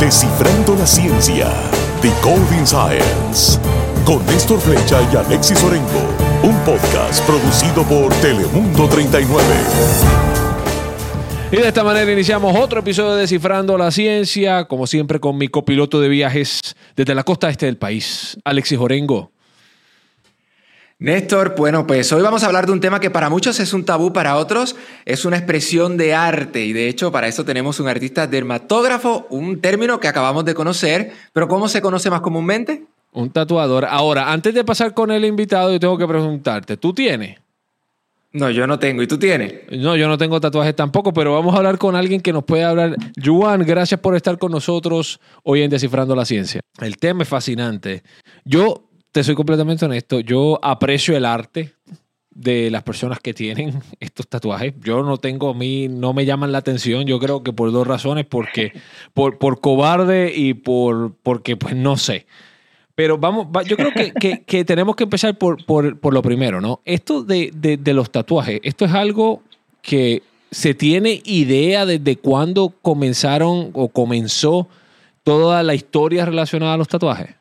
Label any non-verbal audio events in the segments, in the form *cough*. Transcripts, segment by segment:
Descifrando la ciencia. Decoding Science. Con Néstor Flecha y Alexis Orengo. Un podcast producido por Telemundo 39. Y de esta manera iniciamos otro episodio de Descifrando la Ciencia, como siempre con mi copiloto de viajes desde la costa este del país, Alexis Orengo. Néstor, bueno, pues hoy vamos a hablar de un tema que para muchos es un tabú, para otros es una expresión de arte y de hecho para eso tenemos un artista dermatógrafo, un término que acabamos de conocer, pero ¿cómo se conoce más comúnmente? Un tatuador. Ahora, antes de pasar con el invitado, yo tengo que preguntarte, ¿tú tienes? No, yo no tengo. ¿Y tú tienes? No, yo no tengo tatuajes tampoco, pero vamos a hablar con alguien que nos puede hablar. Juan, gracias por estar con nosotros hoy en Descifrando la Ciencia. El tema es fascinante. Yo te soy completamente honesto, yo aprecio el arte de las personas que tienen *laughs* estos tatuajes. Yo no tengo, a mí no me llaman la atención. Yo creo que por dos razones, porque *laughs* por, por cobarde y por porque pues no sé. Pero vamos, yo creo *laughs* que, que, tenemos que empezar por, por, por, lo primero, ¿no? Esto de, de, de los tatuajes, esto es algo que se tiene idea desde cuándo comenzaron o comenzó toda la historia relacionada a los tatuajes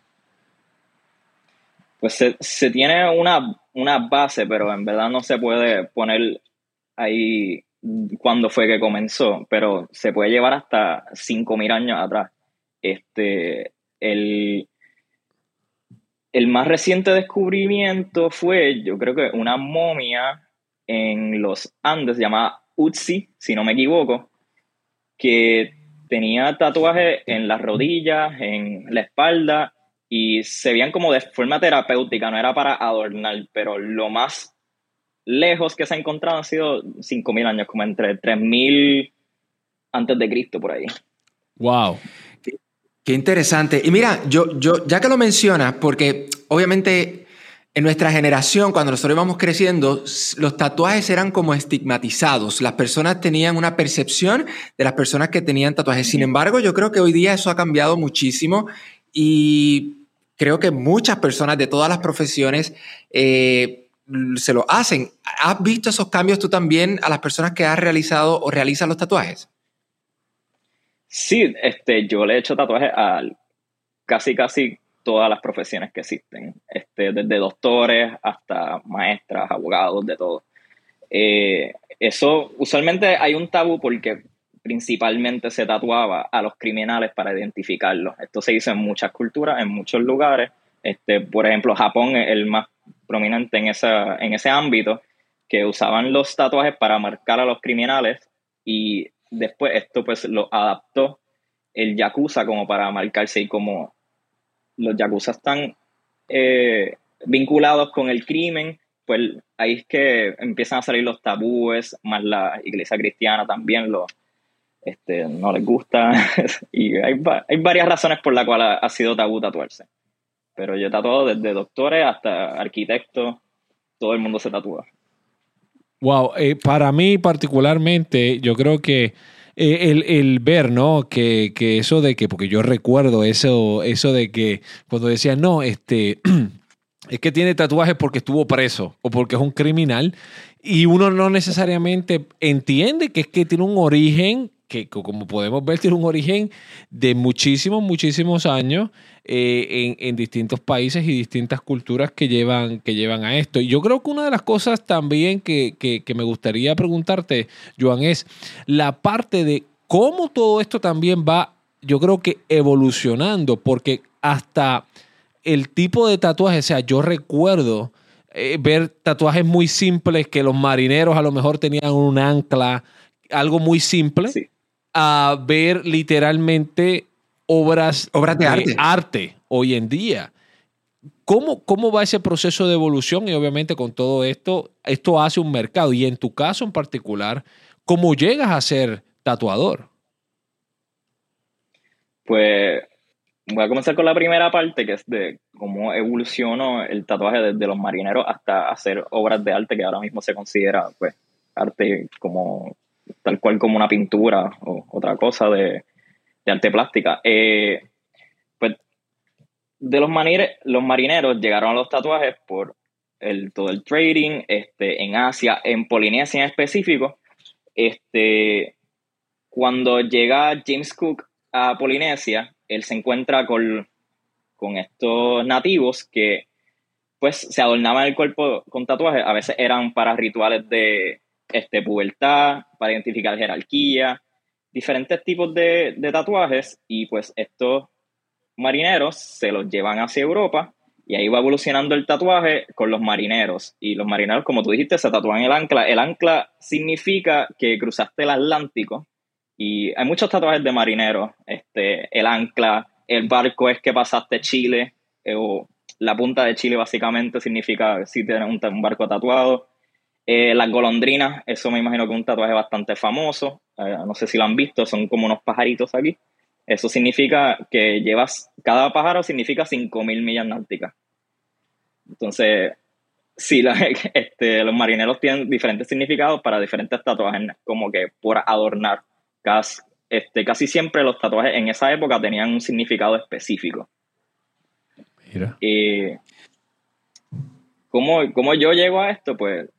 pues se, tiene una, una, base, pero en verdad no se puede poner ahí cuándo fue que comenzó, pero se puede llevar hasta 5.000 años atrás. Este, el, el más reciente descubrimiento fue, yo creo que una momia en los Andes llamada Utsi, si no me equivoco, que tenía tatuajes en las rodillas, en la espalda y se veían como de forma terapéutica, no era para adornar, pero lo más lejos que se ha encontrado han sido 5.000 años, como entre 3.000 antes de Cristo por ahí. Wow. Qué, interesante. Y mira, yo, yo, ya que lo mencionas, porque obviamente en nuestra generación, cuando nosotros íbamos creciendo, los tatuajes eran como estigmatizados. Las personas tenían una percepción de las personas que tenían tatuajes. Sin embargo, yo creo que hoy día eso ha cambiado muchísimo y creo que muchas personas de todas las profesiones eh, se lo hacen. ¿Has visto esos cambios tú también a las personas que has realizado o realizan los tatuajes? Sí, este, yo le he hecho tatuajes a casi, casi todas las profesiones que existen, este, desde doctores hasta maestras, abogados, de todo. Eh, eso, usualmente hay un tabú porque principalmente se tatuaba a los criminales para identificarlos. Esto se hizo en muchas culturas, en muchos lugares. Este, por ejemplo, Japón es el más prominente en, esa, en ese ámbito, que usaban los tatuajes para marcar a los criminales y después esto pues lo adaptó el Yakuza como para marcarse y como los Yakuza están eh, vinculados con el crimen, pues ahí es que empiezan a salir los tabúes, más la iglesia cristiana también lo, este, no les gusta. *laughs* y hay, varias razones por las cuales ha, sido tabú tatuarse. Pero yo he tatuado desde doctores hasta arquitectos, todo el mundo se tatúa. Wow, eh, para mí particularmente, yo creo que eh, el, el, ver, ¿no? Que, que, eso de que, porque yo recuerdo eso, eso de que cuando decían, no, este, *clears throat* es que tiene tatuajes porque estuvo preso o porque es un criminal, y uno no necesariamente entiende que es que tiene un origen que como podemos ver tiene un origen de muchísimos, muchísimos años eh, en, distintos países y distintas culturas que llevan, que llevan a esto. Y yo creo que una de las cosas también que, que me gustaría preguntarte, Joan, es la parte de cómo todo esto también va, yo creo que evolucionando, porque hasta el tipo de tatuaje, o sea, yo recuerdo eh, ver tatuajes muy simples que los marineros a lo mejor tenían un ancla, algo muy simple. Sí a ver literalmente obras, obras de, arte. hoy en día. ¿Cómo, ¿Cómo va ese proceso de evolución? Y obviamente con todo esto, esto hace un mercado. Y en tu caso en particular, ¿cómo llegas a ser tatuador? Pues voy a comenzar con la primera parte, que es de cómo evolucionó el tatuaje desde los marineros hasta hacer obras de arte que ahora mismo se considera pues arte como tal cual como una pintura o otra cosa de, arte plástica. Eh, pues de los, los marineros llegaron a los tatuajes por el, todo el trading este, en Asia, en Polinesia en específico. Este, cuando llega James Cook a Polinesia, él se encuentra con, con estos nativos que pues se adornaban el cuerpo con tatuajes, a veces eran para rituales de este, pubertad, para identificar jerarquía, diferentes tipos de, de tatuajes y pues estos marineros se los llevan hacia Europa y ahí va evolucionando el tatuaje con los marineros. Y los marineros, como tú dijiste, se tatúan el ancla. El ancla significa que cruzaste el Atlántico. Y hay muchos tatuajes de marineros. Este, el ancla, el barco es que pasaste Chile, eh, o la punta de Chile básicamente significa si tienes un, barco tatuado. Eh, las golondrinas, eso me imagino que es un tatuaje bastante famoso. Eh, no sé si lo han visto, son como unos pajaritos aquí. Eso significa que llevas, cada pájaro significa 5.000 millas náuticas. Entonces, sí, *laughs* este, los marineros tienen diferentes significados para diferentes tatuajes, como que por adornar. Casi, este, casi siempre los tatuajes en esa época tenían un significado específico. Mira. Y, ¿cómo, ¿Cómo yo llego a esto? Pues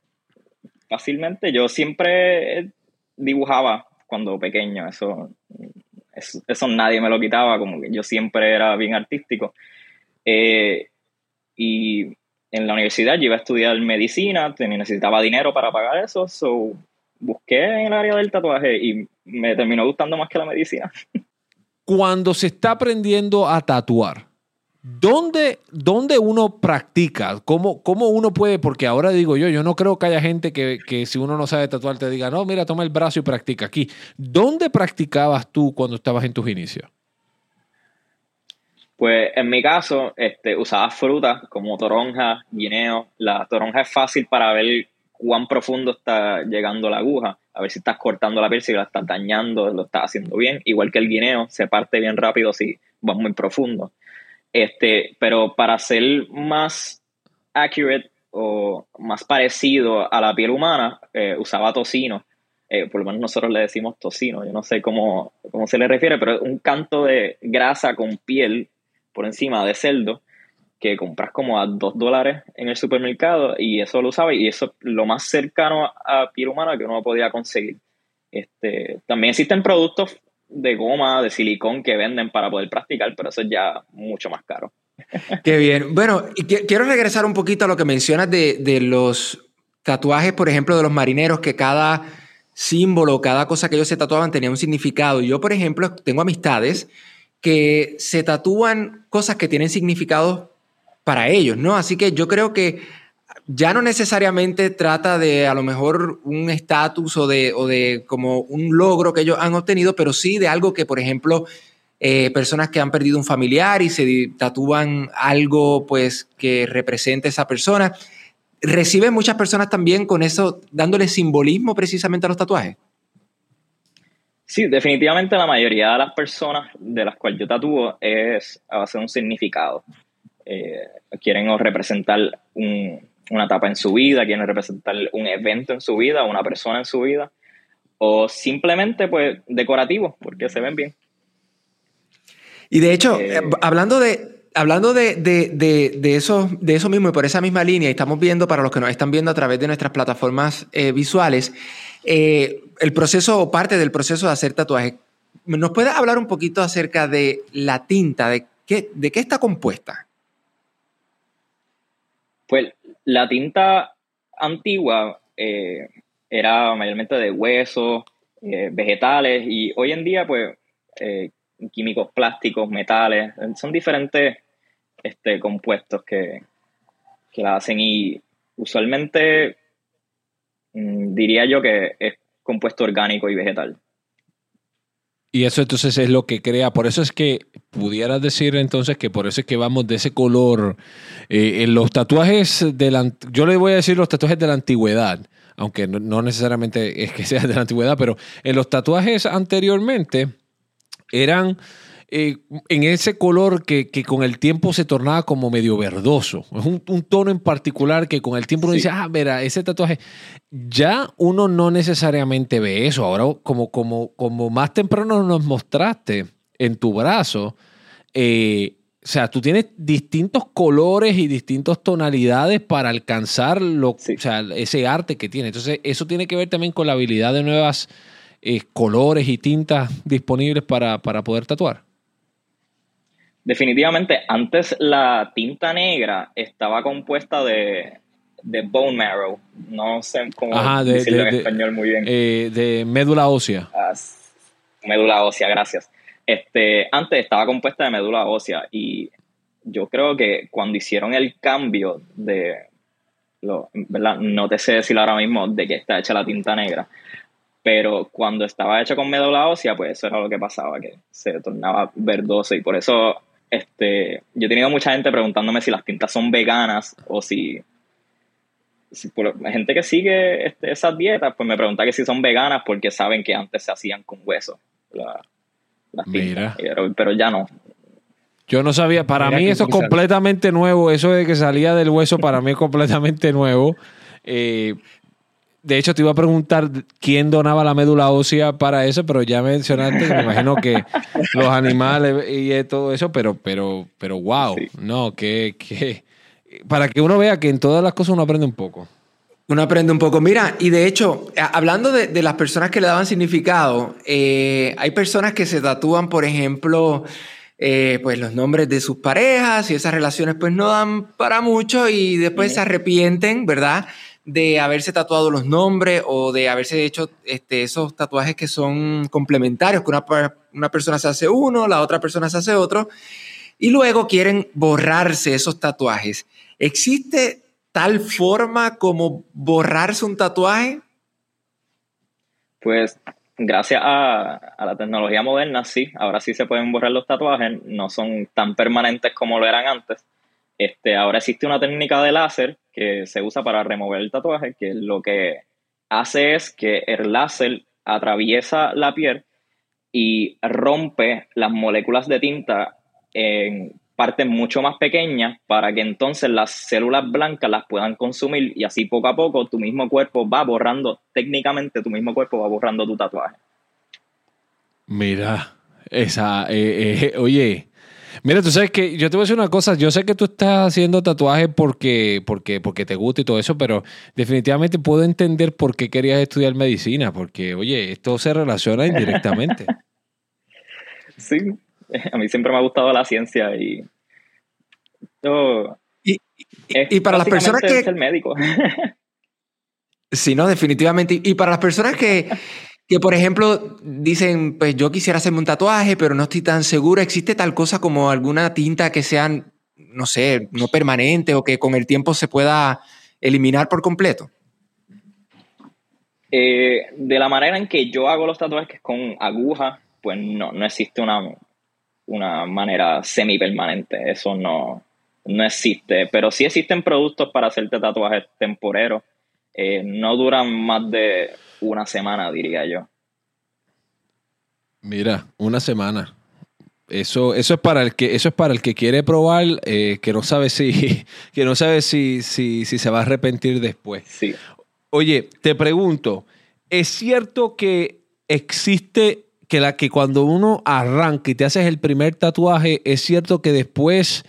fácilmente. Yo siempre dibujaba cuando pequeño, eso eso, nadie me lo quitaba, como que yo siempre era bien artístico. Eh, y en la universidad yo iba a estudiar medicina, necesitaba dinero para pagar eso, so busqué en el área del tatuaje y me terminó gustando más que la medicina. *laughs* Cuando se está aprendiendo a tatuar, ¿Dónde, ¿Dónde, uno practica? ¿Cómo, ¿Cómo, uno puede? Porque ahora digo yo, yo no creo que haya gente que, que, si uno no sabe tatuar te diga, no, mira, toma el brazo y practica aquí. ¿Dónde practicabas tú cuando estabas en tus inicios? Pues en mi caso, este, usaba frutas como toronja, guineo. La toronja es fácil para ver cuán profundo está llegando la aguja. A ver si estás cortando la piel, si la estás dañando, lo estás haciendo bien. Igual que el guineo, se parte bien rápido si vas muy profundo. Este, pero para ser más accurate o más parecido a la piel humana, eh, usaba tocino. Eh, por lo menos nosotros le decimos tocino, yo no sé cómo, cómo se le refiere, pero un canto de grasa con piel por encima de cerdo que compras como a dos dólares en el supermercado y eso lo usaba y eso es lo más cercano a piel humana que uno podía conseguir. Este, también existen productos de goma, de silicón que venden para poder practicar, pero eso es ya mucho más caro. *laughs* Qué bien. Bueno, quiero regresar un poquito a lo que mencionas de, los tatuajes, por ejemplo, de los marineros, que cada símbolo, cada cosa que ellos se tatuaban tenía un significado. Yo, por ejemplo, tengo amistades que se tatúan cosas que tienen significado para ellos, ¿no? Así que yo creo que ya no necesariamente trata de a lo mejor un estatus o de, o de como un logro que ellos han obtenido, pero sí de algo que, por ejemplo, eh, personas que han perdido un familiar y se tatúan algo pues que represente a esa persona. ¿Reciben muchas personas también con eso, dándole simbolismo precisamente a los tatuajes? Sí, definitivamente la mayoría de las personas de las cuales yo tatúo es a base de un significado. Eh, quieren representar un, una etapa en su vida, quieren representar un evento en su vida, una persona en su vida, o simplemente pues decorativos, porque se ven bien. Y de hecho, eh, hablando de, hablando de, de, eso, de eso mismo y por esa misma línea, estamos viendo para los que nos están viendo a través de nuestras plataformas eh, visuales, eh, el proceso o parte del proceso de hacer tatuajes. ¿Nos puedes hablar un poquito acerca de la tinta, de qué, de qué está compuesta? Pues la tinta antigua eh, era mayormente de huesos, eh, vegetales y hoy en día pues eh, químicos plásticos, metales, son diferentes este, compuestos que, que la hacen y usualmente mm, diría yo que es compuesto orgánico y vegetal. Y eso entonces es lo que crea, por eso es que pudieras decir entonces que por eso es que vamos de ese color. Eh, en los tatuajes de yo le voy a decir los tatuajes de la antigüedad, aunque no, necesariamente es que *laughs* sea de la antigüedad, pero en los tatuajes anteriormente eran eh, en ese color que, con el tiempo se tornaba como medio verdoso. Es un, tono en particular que con el tiempo uno dice, ah, mira, ese tatuaje. Ya uno no necesariamente ve eso. Ahora, como, como, como más temprano nos mostraste en tu brazo, eh, o sea, tú tienes distintos colores y distintas tonalidades para alcanzar lo, ese arte que tiene. Entonces, eso tiene que ver también con la habilidad de nuevas eh, colores y tintas disponibles para, para poder tatuar? Definitivamente, antes la tinta negra estaba compuesta de, de bone marrow. No sé cómo decirlo en español muy bien. Eh, de médula ósea. Ah, médula ósea, gracias. Este, antes estaba compuesta de médula ósea y yo creo que cuando hicieron el cambio de, lo, ¿verdad? no te sé decir ahora mismo de qué está hecha la tinta negra, pero cuando estaba hecha con médula ósea, pues eso era lo que pasaba, que se tornaba verdoso y por eso este, yo he tenido mucha gente preguntándome si las tintas son veganas o si, gente que sigue este, esas dietas, pues me pregunta que si son veganas porque saben que antes se hacían con hueso. las tintas, pero, ya no. Yo no sabía, para mí eso es completamente nuevo, eso de que salía del hueso para mí es completamente nuevo. Eh, de hecho, te iba a preguntar quién donaba la médula ósea para eso, pero ya mencionaste, me imagino que *laughs* los animales y todo eso, pero, pero, pero wow, no, que, que, para que uno vea que en todas las cosas uno aprende un poco. Uno aprende un poco. Mira, y de hecho, hablando de, las personas que le daban significado, eh, hay personas que se tatúan, por ejemplo, eh, pues los nombres de sus parejas y esas relaciones pues no dan para mucho y después se arrepienten, ¿verdad? De haberse tatuado los nombres o de haberse hecho este, esos tatuajes que son complementarios, que una, persona se hace uno, la otra persona se hace otro, y luego quieren borrarse esos tatuajes. ¿Existe tal forma como borrarse un tatuaje? Pues gracias a, la tecnología moderna, sí, ahora sí se pueden borrar los tatuajes, no son tan permanentes como lo eran antes. Este, ahora existe una técnica de láser que se usa para remover el tatuaje, que lo que hace es que el láser atraviesa la piel y rompe las moléculas de tinta en partes mucho más pequeñas para que entonces las células blancas las puedan consumir y así poco a poco tu mismo cuerpo va borrando, técnicamente tu mismo cuerpo va borrando tu tatuaje. Mira, esa, eh, eh, oye, Mira, tú sabes que yo te voy a decir una cosa. Yo sé que tú estás haciendo tatuajes porque, porque, porque te gusta y todo eso, pero definitivamente puedo entender por qué querías estudiar medicina, porque, oye, esto se relaciona indirectamente. *laughs* sí, a mí siempre me ha gustado la ciencia y. y, para las personas que. el médico. *laughs* sí, no, definitivamente. Y para las personas que que por ejemplo dicen, pues yo quisiera hacerme un tatuaje, pero no estoy tan seguro. ¿Existe tal cosa como alguna tinta que sea, no sé, no permanente o que con el tiempo se pueda eliminar por completo? Eh, de la manera en que yo hago los tatuajes, que es con aguja, pues no, no existe una, una manera semipermanente. Eso no, no existe. Pero sí existen productos para hacerte tatuajes temporeros. Eh, no duran más de una semana, diría yo. Mira, una semana. Eso, eso es para el que, eso es para el que quiere probar, eh, que no sabe si, *laughs* que no sabe si, si, si se va a arrepentir después. Sí. Oye, te pregunto, ¿es cierto que existe que la que cuando uno arranca y te haces el primer tatuaje, es cierto que después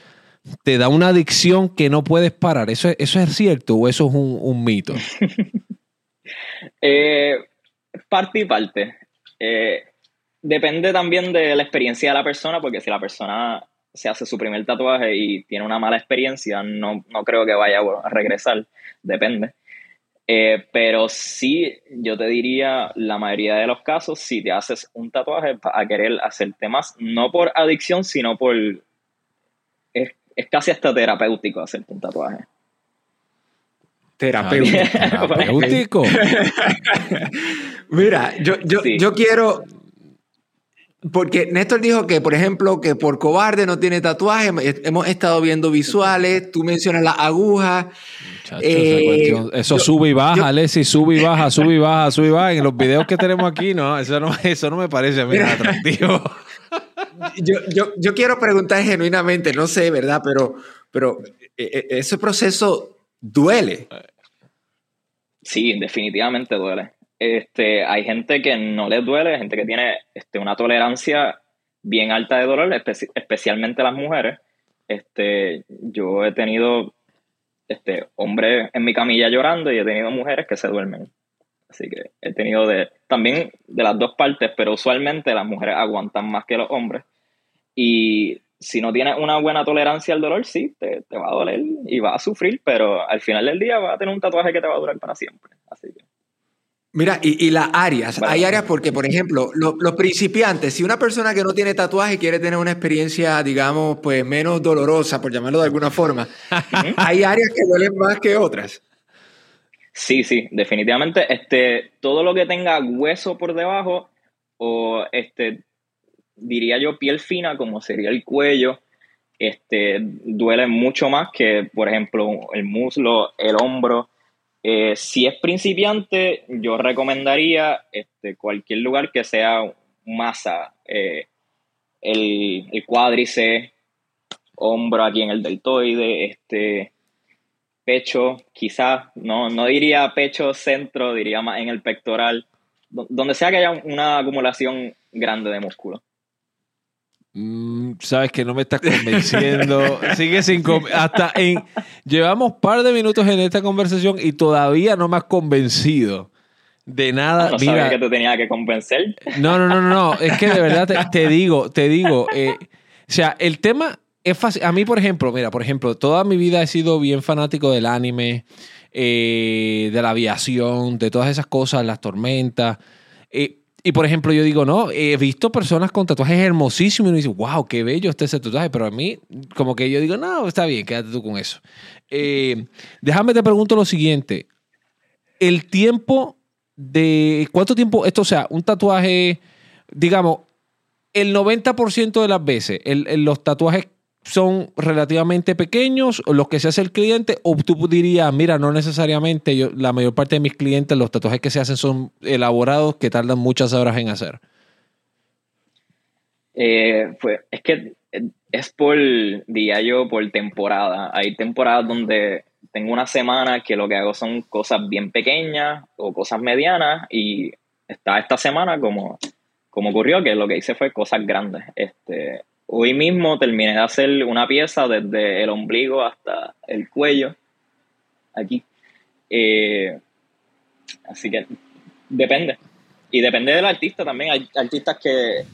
te da una adicción que no puedes parar? ¿Eso, eso es cierto o eso es un, un mito? *laughs* Eh, parte y parte. Eh, depende también de la experiencia de la persona, porque si la persona se hace su primer tatuaje y tiene una mala experiencia, no, creo que vaya a regresar, depende. Eh, pero sí, yo te diría, la mayoría de los casos, si te haces un tatuaje a querer hacerte más, no por adicción, sino por... Es, es casi hasta terapéutico hacerte un tatuaje. Terapéutico. *laughs* *laughs* Mira, yo, yo, yo quiero. Porque Néstor dijo que, por ejemplo, que por cobarde no tiene tatuaje. Hemos estado viendo visuales. Tú mencionas la aguja. Eh, eso sube y baja, Alessi, sube y baja, *laughs* sube y baja, sube y baja. En los videos que tenemos aquí, no, eso no, eso no me parece a mí atractivo. Yo, yo, yo, quiero preguntar genuinamente, no sé, ¿verdad? Pero, pero eh, eh, ese proceso duele. Sí, definitivamente duele. Este, hay gente que no les duele, gente que tiene este, una tolerancia bien alta de dolor, especialmente las mujeres. Este, yo he tenido este, hombres en mi camilla llorando y he tenido mujeres que se duermen Así que he tenido de, también de las dos partes, pero usualmente las mujeres aguantan más que los hombres. Y si no tienes una buena tolerancia al dolor, sí, te, va a doler y va a sufrir, pero al final del día vas a tener un tatuaje que te va a durar para siempre. Así que. Mira, y, las áreas, hay áreas porque, por ejemplo, los principiantes, si una persona que no tiene tatuaje quiere tener una experiencia, digamos, pues menos dolorosa, por llamarlo de alguna forma, hay áreas que duelen más que otras. Sí, sí, definitivamente. Este, todo lo que tenga hueso por debajo o este, diría yo piel fina, como sería el cuello, este, duele mucho más que, por ejemplo, el muslo, el hombro. Eh, si es principiante, yo recomendaría este, cualquier lugar que sea masa, eh, el, el cuádrice, hombro aquí en el deltoide, este, pecho, quizás, no, no diría pecho centro, diría más en el pectoral, donde sea que haya una acumulación grande de músculo. Mm, sabes que no me estás convenciendo. *laughs* Sigue sin hasta en llevamos par de minutos en esta conversación y todavía no me has convencido de nada. Ah, no Mira, que te tenía que convencer. No, no, no, no, es que de verdad te, digo, te digo, eh, o sea, el tema es fácil. A mí, por ejemplo, mira, por ejemplo, toda mi vida he sido bien fanático del anime, eh, de la aviación, de todas esas cosas, las tormentas. Eh, y por ejemplo, yo digo, no, he visto personas con tatuajes hermosísimos y uno dice, wow, qué bello este ese tatuaje, pero a mí, como que yo digo, no, está bien, quédate tú con eso. Eh, déjame te pregunto lo siguiente: el tiempo de. ¿Cuánto tiempo? Esto, o sea, un tatuaje, digamos, el 90% de las veces, los tatuajes son relativamente pequeños, los que se hace el cliente, o tú dirías, mira, no necesariamente, yo, la mayor parte de mis clientes, los tatuajes que se hacen son elaborados que tardan muchas horas en hacer. Eh, pues es que es por, día yo, por temporada. Hay temporadas donde tengo una semana que lo que hago son cosas bien pequeñas o cosas medianas y está esta semana como, como ocurrió que lo que hice fue cosas grandes. Este, Hoy mismo terminé de hacer una pieza desde el ombligo hasta el cuello, aquí. Eh, así que depende. Y depende del artista también. Hay artistas que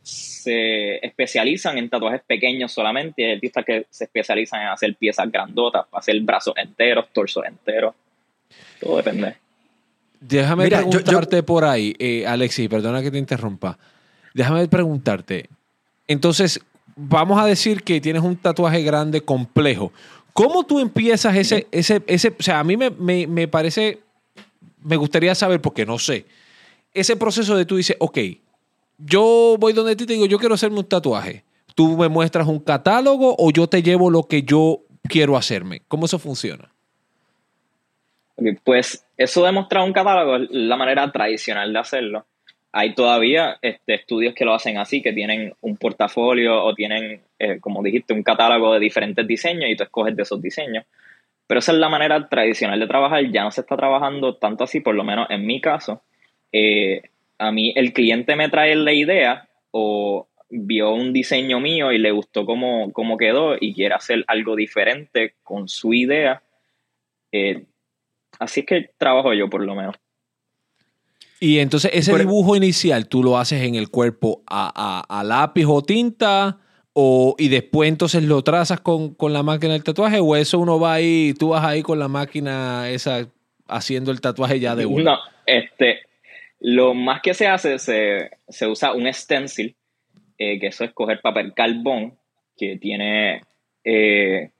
se especializan en tatuajes pequeños solamente y hay artistas que se especializan en hacer piezas grandotas, hacer brazos enteros, torsos enteros. Todo depende. Déjame preguntarte por ahí, eh, Alexis, perdona que te interrumpa. Déjame preguntarte, entonces, vamos a decir que tienes un tatuaje grande, complejo. ¿Cómo tú empiezas ese, ese, ese, o sea, a mí me, parece, me gustaría saber, porque no sé, ese proceso de tú dices, ok, yo voy donde ti te digo, yo quiero hacerme un tatuaje. ¿Tú me muestras un catálogo o yo te llevo lo que yo quiero hacerme? ¿Cómo eso funciona? pues eso de mostrar un catálogo es la manera tradicional de hacerlo hay todavía este, estudios que lo hacen así, que tienen un portafolio o tienen, eh, como dijiste, un catálogo de diferentes diseños y tú escoges de esos diseños. Pero esa es la manera tradicional de trabajar, ya no se está trabajando tanto así, por lo menos en mi caso. Eh, a mí el cliente me trae la idea o vio un diseño mío y le gustó cómo, cómo quedó y quiere hacer algo diferente con su idea. Eh, así es que trabajo yo por lo menos. Y entonces ese dibujo inicial tú lo haces en el cuerpo a, lápiz o tinta o, y después entonces lo trazas con, la máquina del tatuaje o eso uno va ahí, tú vas ahí con la máquina esa haciendo el tatuaje ya de uno. No, este, lo más que se hace, se, usa un stencil, eh, que eso es coger papel carbón, que tiene eh,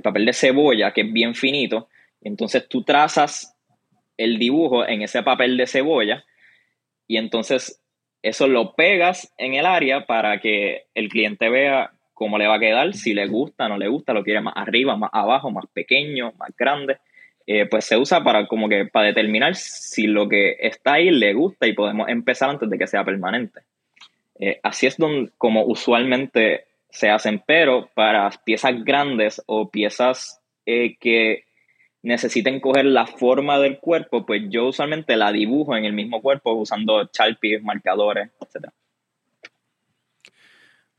papel de cebolla, que es bien finito. Entonces tú trazas el dibujo en ese papel de cebolla y entonces eso lo pegas en el área para que el cliente vea cómo le va a quedar, si le gusta, no le gusta, lo quiere más arriba, más abajo, más pequeño, más grande. Eh, pues se usa para como que para determinar si lo que está ahí le gusta y podemos empezar antes de que sea permanente. Eh, así es donde, como usualmente se hacen, pero para piezas grandes o piezas eh, que necesiten coger la forma del cuerpo, pues yo usualmente la dibujo en el mismo cuerpo usando Sharpies, marcadores, etc.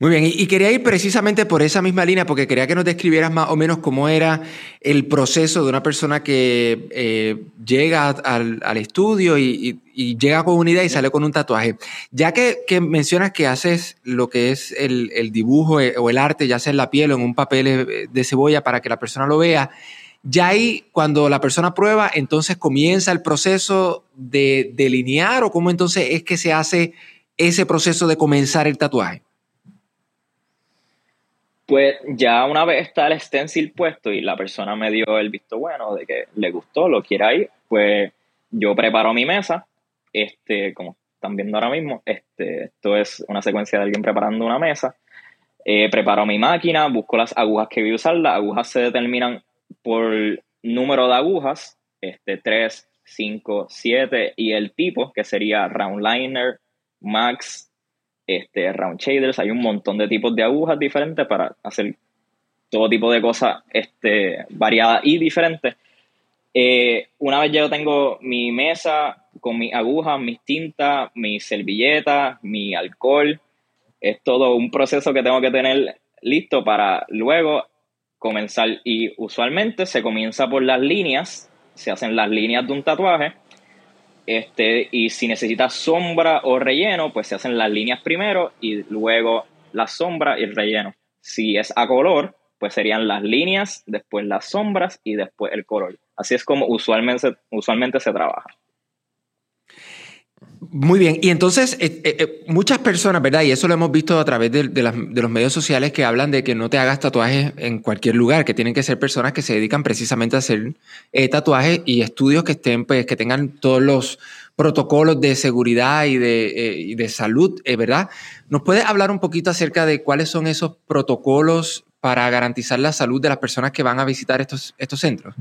Muy bien, y, quería ir precisamente por esa misma línea, porque quería que nos describieras más o menos cómo era el proceso de una persona que eh, llega al, estudio y, llega con una idea y sale con un tatuaje. Ya que, mencionas que haces lo que es el, dibujo eh, o el arte, ya sea en la piel o en un papel eh, de cebolla para que la persona lo vea, ya ahí, cuando la persona prueba, entonces comienza el proceso de delinear o cómo entonces es que se hace ese proceso de comenzar el tatuaje. Pues ya una vez está el stencil puesto y la persona me dio el visto bueno de que le gustó, lo quiera ir, pues yo preparo mi mesa, este, como están viendo ahora mismo, este, esto es una secuencia de alguien preparando una mesa. Eh, preparo mi máquina, busco las agujas que voy a usar, las agujas se determinan por número de agujas, este, 3, 5, 7 y el tipo, que sería round liner, max, este, round shaders, hay un montón de tipos de agujas diferentes para hacer todo tipo de cosas este, variadas y diferentes. Eh, una vez yo tengo mi mesa con mis agujas, mis tintas, mis servilletas, mi alcohol, es todo un proceso que tengo que tener listo para luego comenzar. Y usualmente se comienza por las líneas, se hacen las líneas de un tatuaje este, y si necesitas sombra o relleno, pues se hacen las líneas primero y luego la sombra y el relleno. Si es a color, pues serían las líneas, después las sombras y después el color. Así es como usualmente, usualmente se trabaja. Muy bien, y entonces eh, eh, eh, muchas personas, ¿verdad? Y eso lo hemos visto a través de, los medios sociales que hablan de que no te hagas tatuajes en cualquier lugar, que tienen que ser personas que se dedican precisamente a hacer tatuajes y estudios que estén, pues, que tengan todos los protocolos de seguridad y de, de salud, ¿verdad? ¿Nos puedes hablar un poquito acerca de cuáles son esos protocolos para garantizar la salud de las personas que van a visitar estos, estos centros?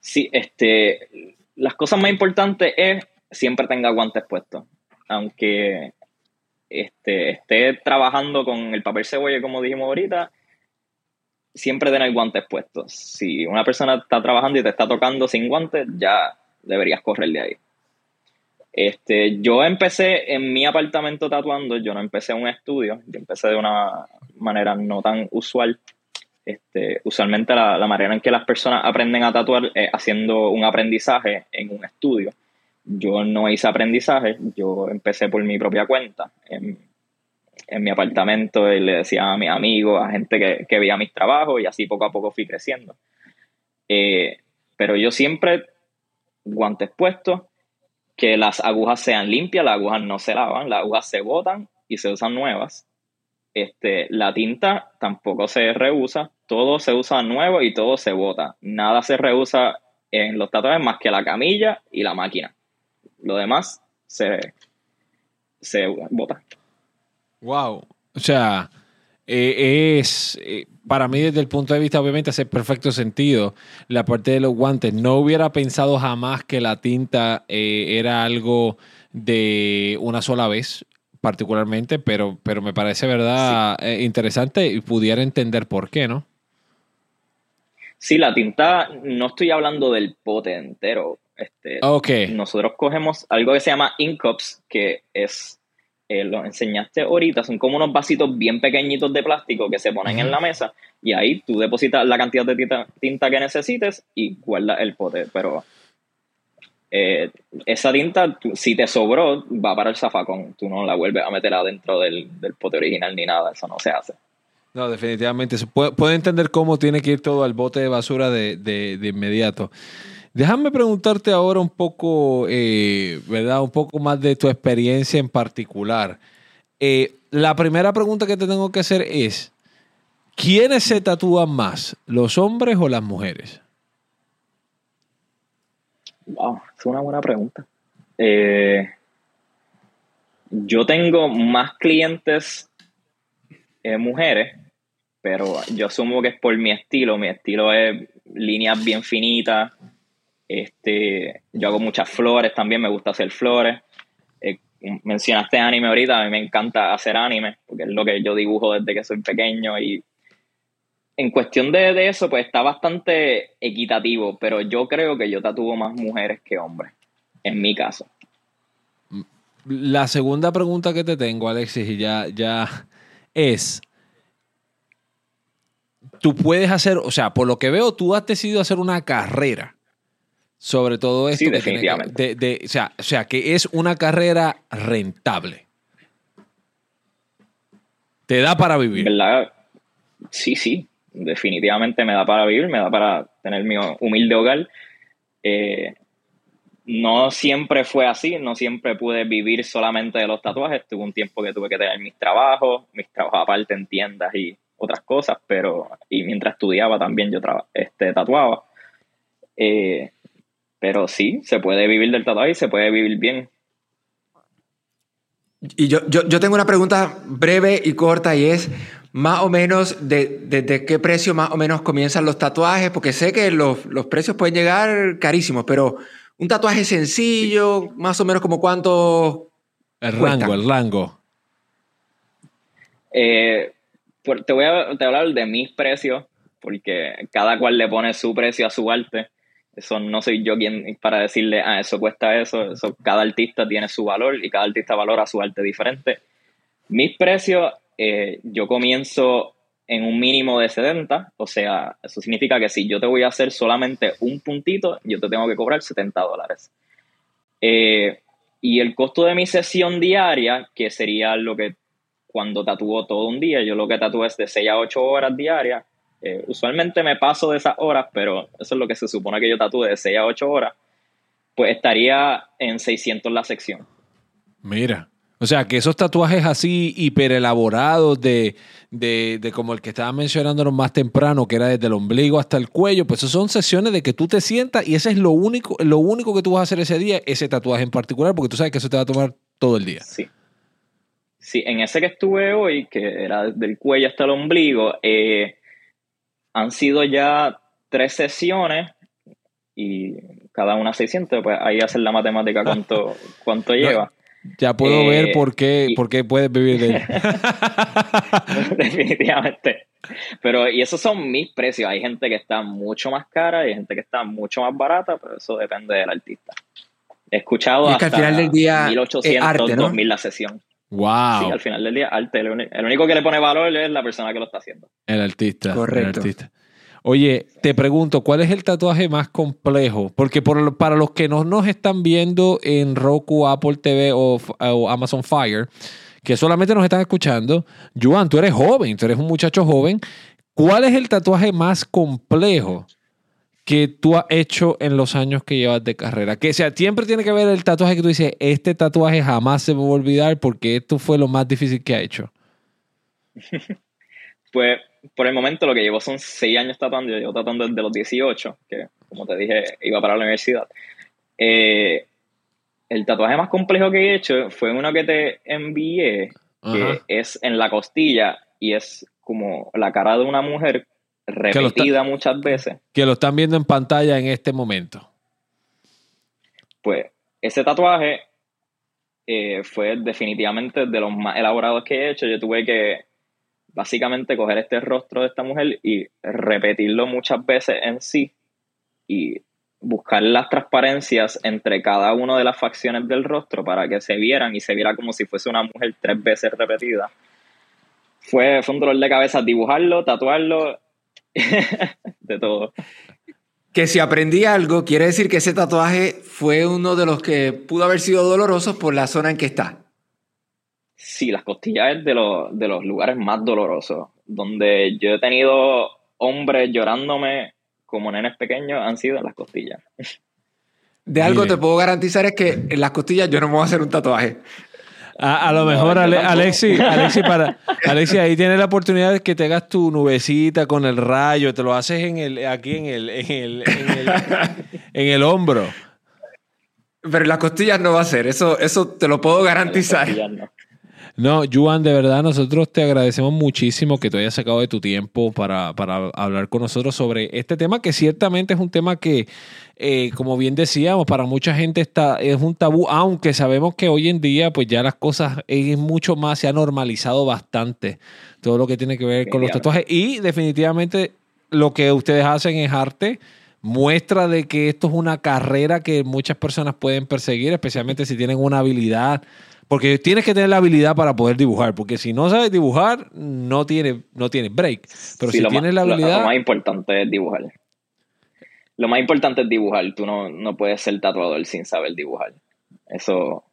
Sí, este, las cosas más importantes es siempre tenga guantes puestos. Aunque este, esté trabajando con el papel cebolla, como dijimos ahorita, siempre tener guantes puestos. Si una persona está trabajando y te está tocando sin guantes, ya deberías correr de ahí. Este, yo empecé en mi apartamento tatuando, yo no empecé en un estudio, yo empecé de una manera no tan usual. Este, usualmente la, la manera en que las personas aprenden a tatuar es haciendo un aprendizaje en un estudio yo no hice aprendizaje, yo empecé por mi propia cuenta en, mi apartamento y le decía a mis amigos, a gente que, que veía mis trabajos y así poco a poco fui creciendo. Eh, pero yo siempre guantes puestos, que las agujas sean limpias, las agujas no se lavan, las agujas se botan y se usan nuevas. Este, la tinta tampoco se reusa, todo se usa nuevo y todo se bota. Nada se reusa en los tatuajes más que la camilla y la máquina. Lo demás se, se bota. Wow. O sea, eh, es eh, para mí desde el punto de vista obviamente hace perfecto sentido la parte de los guantes. No hubiera pensado jamás que la tinta eh, era algo de una sola vez particularmente, pero, pero me parece verdad interesante y pudiera entender por qué, ¿no? Sí, la tinta, no estoy hablando del pote entero, este, Nosotros cogemos algo que se llama Incups, que es, eh, lo enseñaste ahorita, son como unos vasitos bien pequeñitos de plástico que se ponen en la mesa y ahí tú depositas la cantidad de tinta, que necesites y guardas el pote. Pero eh, esa tinta, si te sobró, va para el zafacón. Tú no la vuelves a meter adentro del, pote original ni nada, eso no se hace. No, definitivamente. Puede, entender cómo tiene que ir todo al bote de basura de, de inmediato. Déjame preguntarte ahora un poco, eh, ¿verdad? Un poco más de tu experiencia en particular. Eh, la primera pregunta que te tengo que hacer es, ¿quiénes se tatúan más, los hombres o las mujeres? Wow, es una buena pregunta. Eh, yo tengo más clientes mujeres, pero yo asumo que es por mi estilo. Mi estilo es líneas bien finitas, este, yo hago muchas flores también, me gusta hacer flores. Eh, mencionaste anime ahorita, a mí me encanta hacer anime, porque es lo que yo dibujo desde que soy pequeño y en cuestión de, eso, pues está bastante equitativo, pero yo creo que yo tatúo más mujeres que hombres, en mi caso. la segunda pregunta que te tengo, Alexis, y ya, ya es, tú puedes hacer, o sea, por lo que veo, tú has decidido hacer una carrera sobre todo esto. Sí, definitivamente. de, o, sea, o sea, que es una carrera rentable. Te da para vivir. ¿Verdad? Sí, sí, definitivamente me da para vivir, me da para tener mi humilde hogar. Eh, no siempre fue así, no siempre pude vivir solamente de los tatuajes. Tuve un tiempo que tuve que tener mis trabajos, mis trabajos aparte en tiendas y otras cosas, pero y mientras estudiaba también yo este, tatuaba. Eh, pero sí, se puede vivir del tatuaje y se puede vivir bien. Y yo, yo, tengo una pregunta breve y corta y es, más o menos, ¿de, qué precio más o menos comienzan los tatuajes? Porque sé que los, los precios pueden llegar carísimos, pero un tatuaje sencillo, más o menos como cuánto... El rango, el rango. Eh, te voy a hablar de mis precios, porque cada cual le pone su precio a su arte. Eso no soy yo quien para decirle, ah, eso cuesta eso. eso. Cada artista tiene su valor y cada artista valora su arte diferente. Mis precios, eh, yo comienzo en un mínimo de 70, o sea, eso significa que si yo te voy a hacer solamente un puntito, yo te tengo que cobrar 70 dólares. Eh, y el costo de mi sesión diaria, que sería lo que cuando tatúo todo un día, yo lo que tatúo es de 6 a 8 horas diarias, eh, usualmente me paso de esas horas, pero eso es lo que se supone que yo tatúe de 6 a 8 horas, pues estaría en 600 la sección. Mira, o sea, que esos tatuajes así hiper elaborados de, de, como el que estaba mencionando más temprano, que era desde el ombligo hasta el cuello, pues eso son sesiones de que tú te sientas y ese es lo único, lo único que tú vas a hacer ese día, ese tatuaje en particular, porque tú sabes que eso te va a tomar todo el día. Sí. Sí, en ese que estuve hoy, que era del cuello hasta el ombligo, eh, han sido ya tres sesiones y cada una 600, pues ahí hacen la matemática cuánto, *laughs* cuánto lleva. Ya puedo ver por qué, por qué puedes vivir de ella. *laughs* *laughs* Definitivamente. Pero, y esos son mis precios. Hay gente que está mucho más cara y hay gente que está mucho más barata, pero eso depende del artista. He escuchado hasta al final del día 1800, 2000 la sesión. Wow. Sí, al final del día, arte. El único que le pone valor es la persona que lo está haciendo. El artista. Correcto. El artista. Oye, te pregunto, ¿cuál es el tatuaje más complejo? Porque para los que no nos están viendo en Roku, Apple TV o, Amazon Fire, que solamente nos están escuchando, Juan, tú eres joven, tú eres un muchacho joven. ¿Cuál es el tatuaje más complejo que tú has hecho en los años que llevas de carrera? Que sea, siempre tiene que ver el tatuaje que tú dices, este tatuaje jamás se me va a olvidar porque esto fue lo más difícil que ha hecho. *laughs* pues por el momento lo que llevo son seis años tatuando, yo llevo tatuando desde los 18, que como te dije, iba para la universidad. Eh, el tatuaje más complejo que he hecho fue uno que te envié, que es en la costilla y es como la cara de una mujer repetida muchas veces. Que lo están viendo en pantalla en este momento. Pues ese tatuaje eh, fue definitivamente de los más elaborados que he hecho. Yo tuve que básicamente coger este rostro de esta mujer y repetirlo muchas veces en sí y buscar las transparencias entre cada una de las facciones del rostro para que se vieran y se viera como si fuese una mujer tres veces repetida. Fue, fue un dolor de cabeza dibujarlo, tatuarlo, *laughs* de todo. Que si aprendí algo, quiere decir que ese tatuaje fue uno de los que pudo haber sido doloroso por la zona en que está. Sí, las costillas es de, los, de los lugares más dolorosos. Donde yo he tenido hombres llorándome como nenes pequeños, han sido en las costillas. De algo te puedo garantizar es que en las costillas yo no me voy a hacer un tatuaje. A, lo mejor, Alexi, *laughs* Alexi, para, Alexi, ahí tienes la oportunidad de que te hagas tu nubecita con el rayo, te lo haces en el, aquí en el, en el, en el, en el hombro. Pero en las costillas no va a ser, eso, eso te lo puedo garantizar. No, Juan, de verdad, nosotros te agradecemos muchísimo que te hayas sacado de tu tiempo para, hablar con nosotros sobre este tema, que ciertamente es un tema que, eh, como bien decíamos, para mucha gente está, es un tabú, aunque sabemos que hoy en día, pues ya las cosas es mucho más, se ha normalizado bastante todo lo que tiene que ver con los tatuajes. Y definitivamente lo que ustedes hacen es arte muestra de que esto es una carrera que muchas personas pueden perseguir, especialmente si tienen una habilidad Porque tienes que tener la habilidad para poder dibujar, porque si no sabes dibujar, no tienes no tiene break. Pero si tienes la habilidad... Lo, más importante es dibujar. Lo más importante es dibujar. Tú no, no puedes ser tatuador sin saber dibujar. Eso...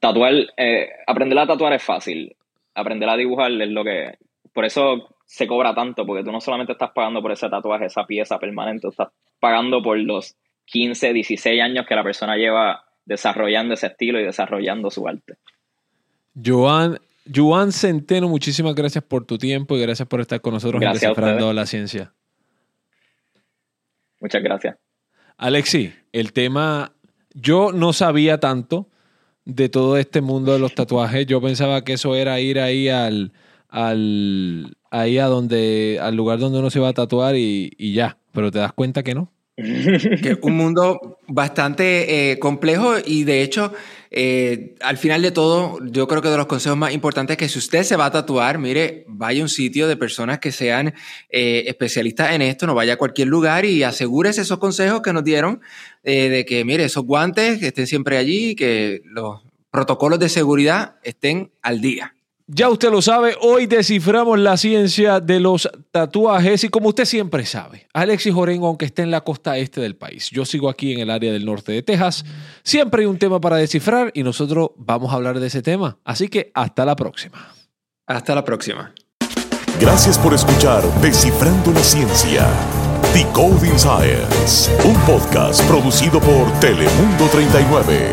Tatuar... Eh, aprender a tatuar es fácil. Aprender a dibujar es lo que... Por eso se cobra tanto, porque tú no solamente estás pagando por ese tatuaje, esa pieza permanente, estás pagando por los 15, 16 años que la persona lleva desarrollando ese estilo y desarrollando su arte. Joan, Joan Centeno, muchísimas gracias por tu tiempo y gracias por estar con nosotros en Descifrando la Ciencia. Muchas gracias. Alexi, el tema, yo no sabía tanto de todo este mundo de los tatuajes. Yo pensaba que eso era ir ahí al, al ahí a donde, al lugar donde uno se va a tatuar y ya. Pero te das cuenta que no. Que un mundo bastante eh, complejo y de hecho, eh, al final de todo, yo creo que de los consejos más importantes es que si usted se va a tatuar, mire, vaya a un sitio de personas que sean eh, especialistas en esto, no vaya a cualquier lugar y asegúrese esos consejos que nos dieron de que, mire, esos guantes que estén siempre allí, que los protocolos de seguridad estén al día. Ya usted lo sabe, hoy desciframos la ciencia de los tatuajes y como usted siempre sabe, Alexis Jorengo, aunque esté en la costa este del país, yo sigo aquí en el área del norte de Texas, siempre hay un tema para descifrar y nosotros vamos a hablar de ese tema. Así que hasta la próxima. Hasta la próxima. Gracias por escuchar Descifrando la Ciencia. Decoding Science, un podcast producido por Telemundo 39.